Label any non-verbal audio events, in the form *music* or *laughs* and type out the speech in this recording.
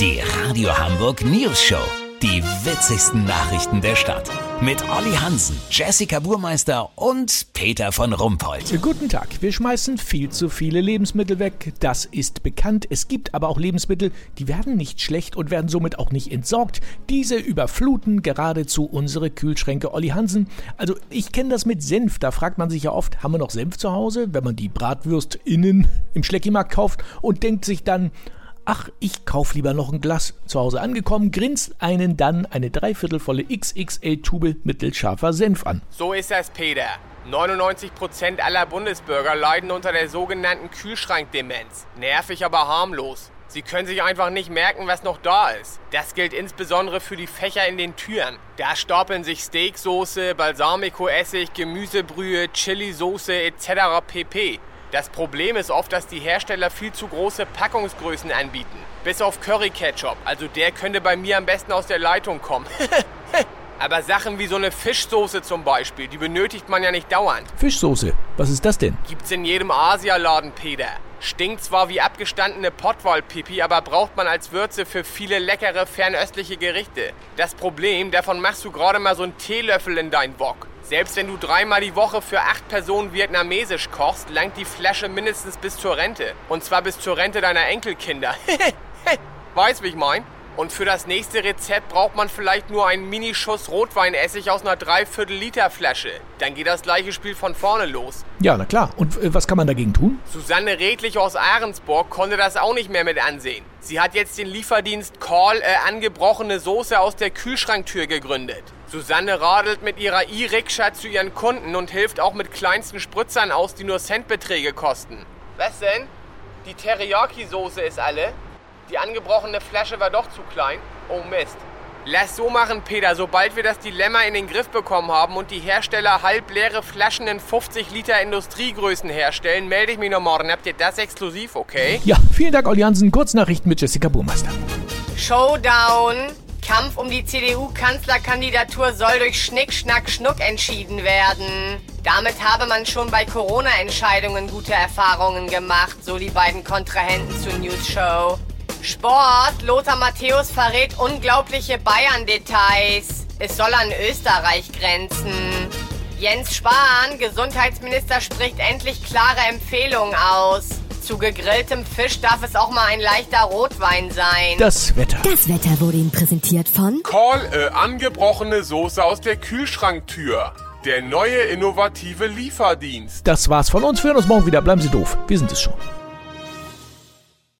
Die Radio Hamburg News Show. Die witzigsten Nachrichten der Stadt. Mit Olli Hansen, Jessica Burmeister und Peter von Rumpold. Guten Tag. Wir schmeißen viel zu viele Lebensmittel weg. Das ist bekannt. Es gibt aber auch Lebensmittel, die werden nicht schlecht und werden somit auch nicht entsorgt. Diese überfluten geradezu unsere Kühlschränke. Olli Hansen, also ich kenne das mit Senf. Da fragt man sich ja oft, haben wir noch Senf zu Hause, wenn man die Bratwürst innen im Schleckimarkt kauft und denkt sich dann, Ach, ich kauf lieber noch ein Glas. Zu Hause angekommen, grinst einen dann eine dreiviertelvolle XXL-Tube mittelscharfer Senf an. So ist das, Peter. 99% aller Bundesbürger leiden unter der sogenannten Kühlschrankdemenz. Nervig, aber harmlos. Sie können sich einfach nicht merken, was noch da ist. Das gilt insbesondere für die Fächer in den Türen. Da stapeln sich Steaksoße, Balsamico-Essig, Gemüsebrühe, Chili-Soße etc. pp. Das Problem ist oft, dass die Hersteller viel zu große Packungsgrößen anbieten. Bis auf Curry Ketchup. Also der könnte bei mir am besten aus der Leitung kommen. *laughs* Aber Sachen wie so eine Fischsoße zum Beispiel, die benötigt man ja nicht dauernd. Fischsoße, was ist das denn? Gibt's in jedem Asialaden, Peter. Stinkt zwar wie abgestandene Pottwaldpipi, aber braucht man als Würze für viele leckere fernöstliche Gerichte. Das Problem, davon machst du gerade mal so einen Teelöffel in dein Wok. Selbst wenn du dreimal die Woche für acht Personen vietnamesisch kochst, langt die Flasche mindestens bis zur Rente. Und zwar bis zur Rente deiner Enkelkinder. *laughs* weißt, wie ich mein? Und für das nächste Rezept braucht man vielleicht nur einen Minischuss Rotweinessig aus einer Dreiviertel Liter Flasche. Dann geht das gleiche Spiel von vorne los. Ja, na klar. Und äh, was kann man dagegen tun? Susanne Redlich aus Ahrensburg konnte das auch nicht mehr mit ansehen. Sie hat jetzt den Lieferdienst Call äh, angebrochene Soße aus der Kühlschranktür gegründet. Susanne radelt mit ihrer E-Rikscha zu ihren Kunden und hilft auch mit kleinsten Spritzern aus, die nur Centbeträge kosten. Was denn? Die Teriyaki-Soße ist alle? Die angebrochene Flasche war doch zu klein? Oh Mist. Lass so machen, Peter. Sobald wir das Dilemma in den Griff bekommen haben und die Hersteller halbleere Flaschen in 50 Liter Industriegrößen herstellen, melde ich mich noch morgen. Habt ihr das exklusiv, okay? Ja, vielen Dank, Olli Hansen. Kurznachrichten mit Jessica Burmeister. Showdown. Kampf um die CDU-Kanzlerkandidatur soll durch Schnick, Schnack, Schnuck entschieden werden. Damit habe man schon bei Corona-Entscheidungen gute Erfahrungen gemacht, so die beiden Kontrahenten zur News Show. Sport. Lothar Matthäus verrät unglaubliche Bayern-Details. Es soll an Österreich grenzen. Jens Spahn, Gesundheitsminister, spricht endlich klare Empfehlungen aus. Zu gegrilltem Fisch darf es auch mal ein leichter Rotwein sein. Das Wetter. Das Wetter wurde Ihnen präsentiert von Call äh, angebrochene Soße aus der Kühlschranktür. Der neue innovative Lieferdienst. Das war's von uns. Wir hören uns morgen wieder. Bleiben Sie doof. Wir sind es schon.